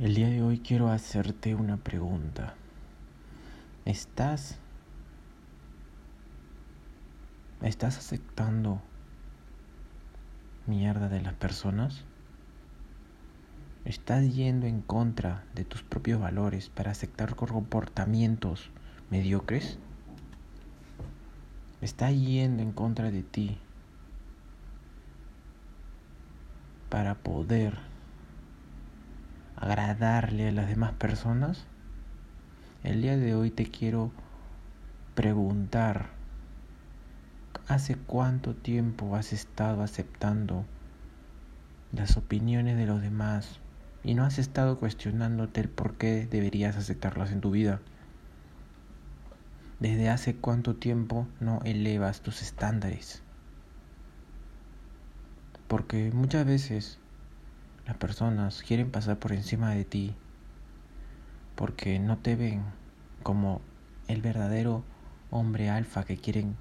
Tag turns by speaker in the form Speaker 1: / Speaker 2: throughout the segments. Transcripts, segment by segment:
Speaker 1: El día de hoy quiero hacerte una pregunta. ¿Estás estás aceptando mierda de las personas? ¿Estás yendo en contra de tus propios valores para aceptar comportamientos mediocres? ¿Estás yendo en contra de ti para poder agradarle a las demás personas? El día de hoy te quiero preguntar, ¿hace cuánto tiempo has estado aceptando las opiniones de los demás y no has estado cuestionándote el por qué deberías aceptarlas en tu vida? ¿Desde hace cuánto tiempo no elevas tus estándares? Porque muchas veces las personas quieren pasar por encima de ti porque no te ven como el verdadero hombre alfa que quieren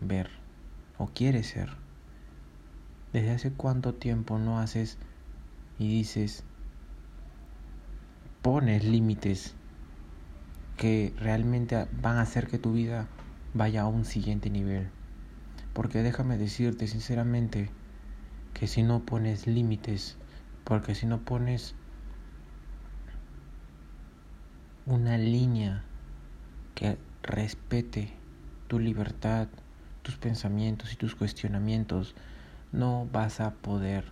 Speaker 1: ver o quieres ser. ¿Desde hace cuánto tiempo no haces y dices, pones límites que realmente van a hacer que tu vida vaya a un siguiente nivel? Porque déjame decirte sinceramente, que si no pones límites, porque si no pones una línea que respete tu libertad, tus pensamientos y tus cuestionamientos, no vas a poder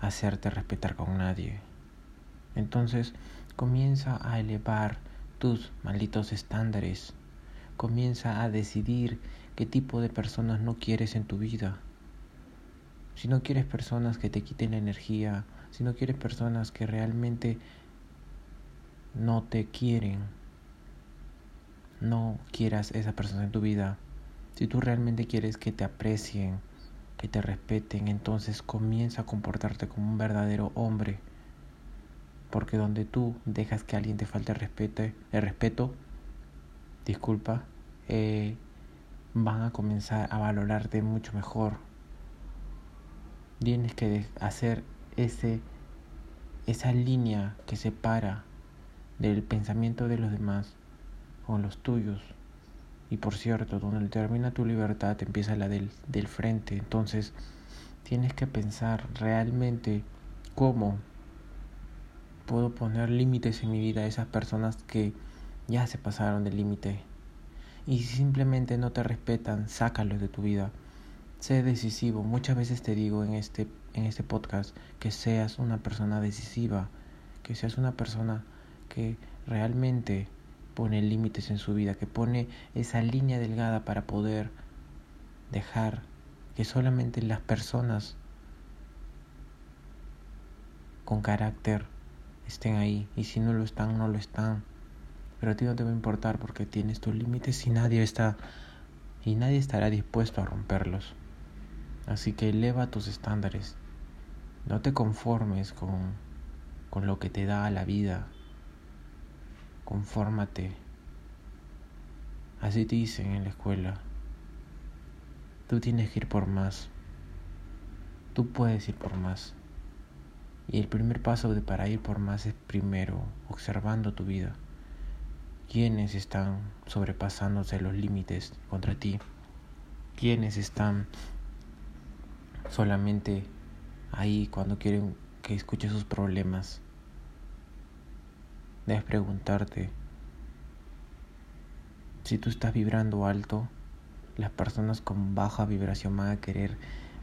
Speaker 1: hacerte respetar con nadie. Entonces comienza a elevar tus malditos estándares. Comienza a decidir qué tipo de personas no quieres en tu vida. Si no quieres personas que te quiten la energía, si no quieres personas que realmente no te quieren, no quieras esa persona en tu vida. Si tú realmente quieres que te aprecien, que te respeten, entonces comienza a comportarte como un verdadero hombre. Porque donde tú dejas que alguien te falte el respeto, el respeto disculpa, eh, van a comenzar a valorarte mucho mejor tienes que hacer ese, esa línea que separa del pensamiento de los demás con los tuyos. Y por cierto, donde termina tu libertad empieza la del, del frente. Entonces tienes que pensar realmente cómo puedo poner límites en mi vida a esas personas que ya se pasaron del límite. Y si simplemente no te respetan, sácalos de tu vida. Sé decisivo. Muchas veces te digo en este, en este podcast que seas una persona decisiva, que seas una persona que realmente pone límites en su vida, que pone esa línea delgada para poder dejar que solamente las personas con carácter estén ahí y si no lo están, no lo están. Pero a ti no te va a importar porque tienes tus límites y nadie está y nadie estará dispuesto a romperlos. Así que eleva tus estándares. No te conformes con, con lo que te da la vida. Confórmate. Así te dicen en la escuela. Tú tienes que ir por más. Tú puedes ir por más. Y el primer paso de para ir por más es primero observando tu vida. ¿Quiénes están sobrepasándose los límites contra ti? ¿Quiénes están solamente ahí cuando quieren que escuche sus problemas. Debes preguntarte si tú estás vibrando alto, las personas con baja vibración van a querer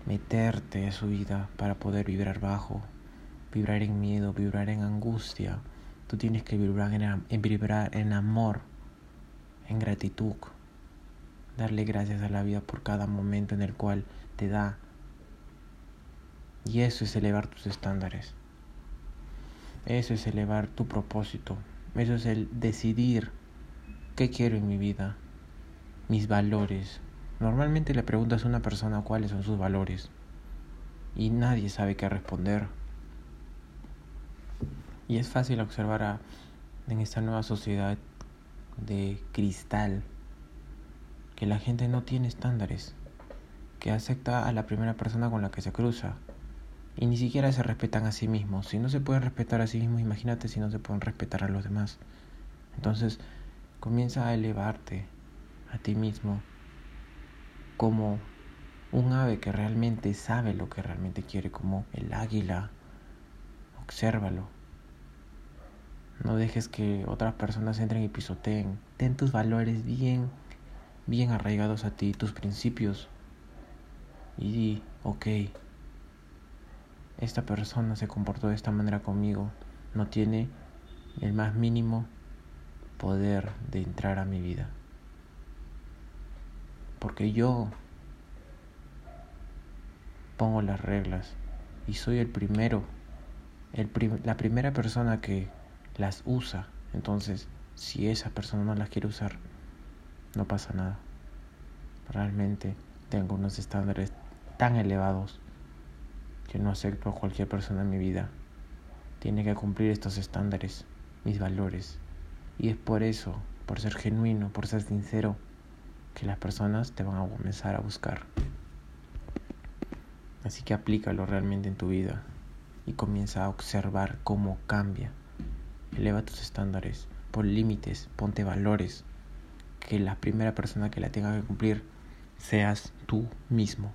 Speaker 1: meterte a su vida para poder vibrar bajo, vibrar en miedo, vibrar en angustia. Tú tienes que vibrar en vibrar en amor, en gratitud, darle gracias a la vida por cada momento en el cual te da y eso es elevar tus estándares. Eso es elevar tu propósito. Eso es el decidir qué quiero en mi vida, mis valores. Normalmente le preguntas a una persona cuáles son sus valores y nadie sabe qué responder. Y es fácil observar en esta nueva sociedad de cristal que la gente no tiene estándares, que acepta a la primera persona con la que se cruza y ni siquiera se respetan a sí mismos. Si no se pueden respetar a sí mismos, imagínate si no se pueden respetar a los demás. Entonces, comienza a elevarte a ti mismo como un ave que realmente sabe lo que realmente quiere, como el águila. Obsérvalo. No dejes que otras personas entren y pisoteen. Ten tus valores bien, bien arraigados a ti, tus principios. Y di, ok, esta persona se comportó de esta manera conmigo, no tiene el más mínimo poder de entrar a mi vida. Porque yo pongo las reglas y soy el primero, la primera persona que las usa. Entonces, si esa persona no las quiere usar, no pasa nada. Realmente tengo unos estándares tan elevados que no acepto a cualquier persona en mi vida. Tiene que cumplir estos estándares, mis valores. Y es por eso, por ser genuino, por ser sincero, que las personas te van a comenzar a buscar. Así que aplícalo realmente en tu vida y comienza a observar cómo cambia. Eleva tus estándares, pon límites, ponte valores. Que la primera persona que la tenga que cumplir seas tú mismo.